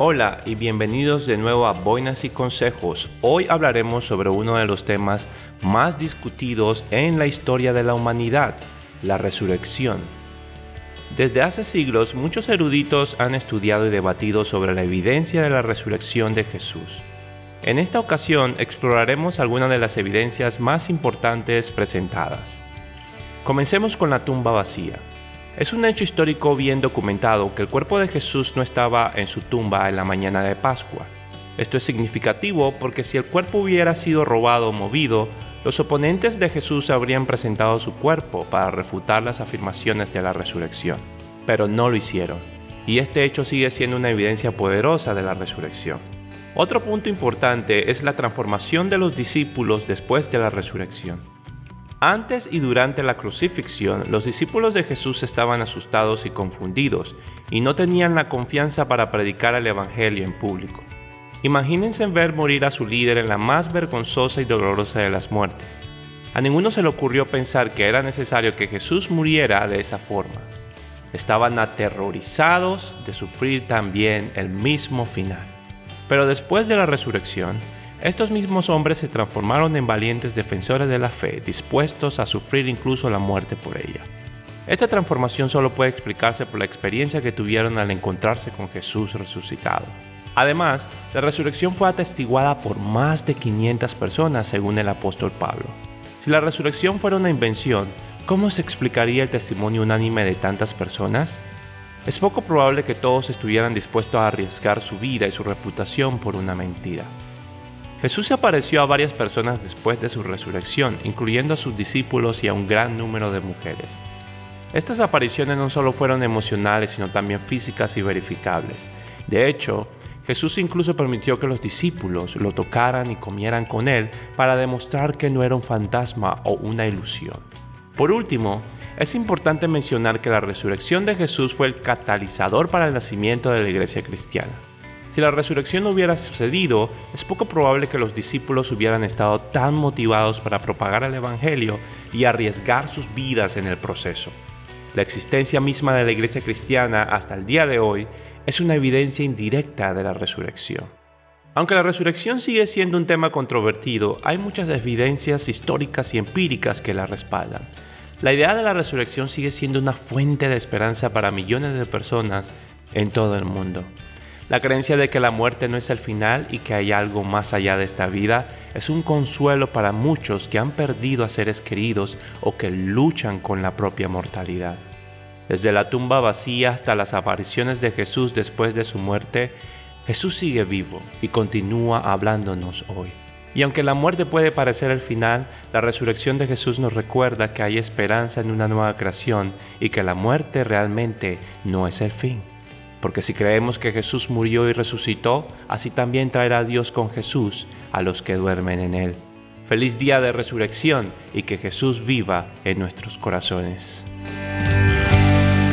Hola y bienvenidos de nuevo a Boinas y Consejos. Hoy hablaremos sobre uno de los temas más discutidos en la historia de la humanidad, la resurrección. Desde hace siglos muchos eruditos han estudiado y debatido sobre la evidencia de la resurrección de Jesús. En esta ocasión exploraremos algunas de las evidencias más importantes presentadas. Comencemos con la tumba vacía. Es un hecho histórico bien documentado que el cuerpo de Jesús no estaba en su tumba en la mañana de Pascua. Esto es significativo porque si el cuerpo hubiera sido robado o movido, los oponentes de Jesús habrían presentado su cuerpo para refutar las afirmaciones de la resurrección, pero no lo hicieron, y este hecho sigue siendo una evidencia poderosa de la resurrección. Otro punto importante es la transformación de los discípulos después de la resurrección. Antes y durante la crucifixión, los discípulos de Jesús estaban asustados y confundidos y no tenían la confianza para predicar el Evangelio en público. Imagínense ver morir a su líder en la más vergonzosa y dolorosa de las muertes. A ninguno se le ocurrió pensar que era necesario que Jesús muriera de esa forma. Estaban aterrorizados de sufrir también el mismo final. Pero después de la resurrección, estos mismos hombres se transformaron en valientes defensores de la fe, dispuestos a sufrir incluso la muerte por ella. Esta transformación solo puede explicarse por la experiencia que tuvieron al encontrarse con Jesús resucitado. Además, la resurrección fue atestiguada por más de 500 personas según el apóstol Pablo. Si la resurrección fuera una invención, ¿cómo se explicaría el testimonio unánime de tantas personas? Es poco probable que todos estuvieran dispuestos a arriesgar su vida y su reputación por una mentira. Jesús se apareció a varias personas después de su resurrección, incluyendo a sus discípulos y a un gran número de mujeres. Estas apariciones no solo fueron emocionales, sino también físicas y verificables. De hecho, Jesús incluso permitió que los discípulos lo tocaran y comieran con él para demostrar que no era un fantasma o una ilusión. Por último, es importante mencionar que la resurrección de Jesús fue el catalizador para el nacimiento de la iglesia cristiana. Si la resurrección no hubiera sucedido, es poco probable que los discípulos hubieran estado tan motivados para propagar el Evangelio y arriesgar sus vidas en el proceso. La existencia misma de la iglesia cristiana hasta el día de hoy es una evidencia indirecta de la resurrección. Aunque la resurrección sigue siendo un tema controvertido, hay muchas evidencias históricas y empíricas que la respaldan. La idea de la resurrección sigue siendo una fuente de esperanza para millones de personas en todo el mundo. La creencia de que la muerte no es el final y que hay algo más allá de esta vida es un consuelo para muchos que han perdido a seres queridos o que luchan con la propia mortalidad. Desde la tumba vacía hasta las apariciones de Jesús después de su muerte, Jesús sigue vivo y continúa hablándonos hoy. Y aunque la muerte puede parecer el final, la resurrección de Jesús nos recuerda que hay esperanza en una nueva creación y que la muerte realmente no es el fin. Porque si creemos que Jesús murió y resucitó, así también traerá Dios con Jesús a los que duermen en Él. Feliz día de resurrección y que Jesús viva en nuestros corazones.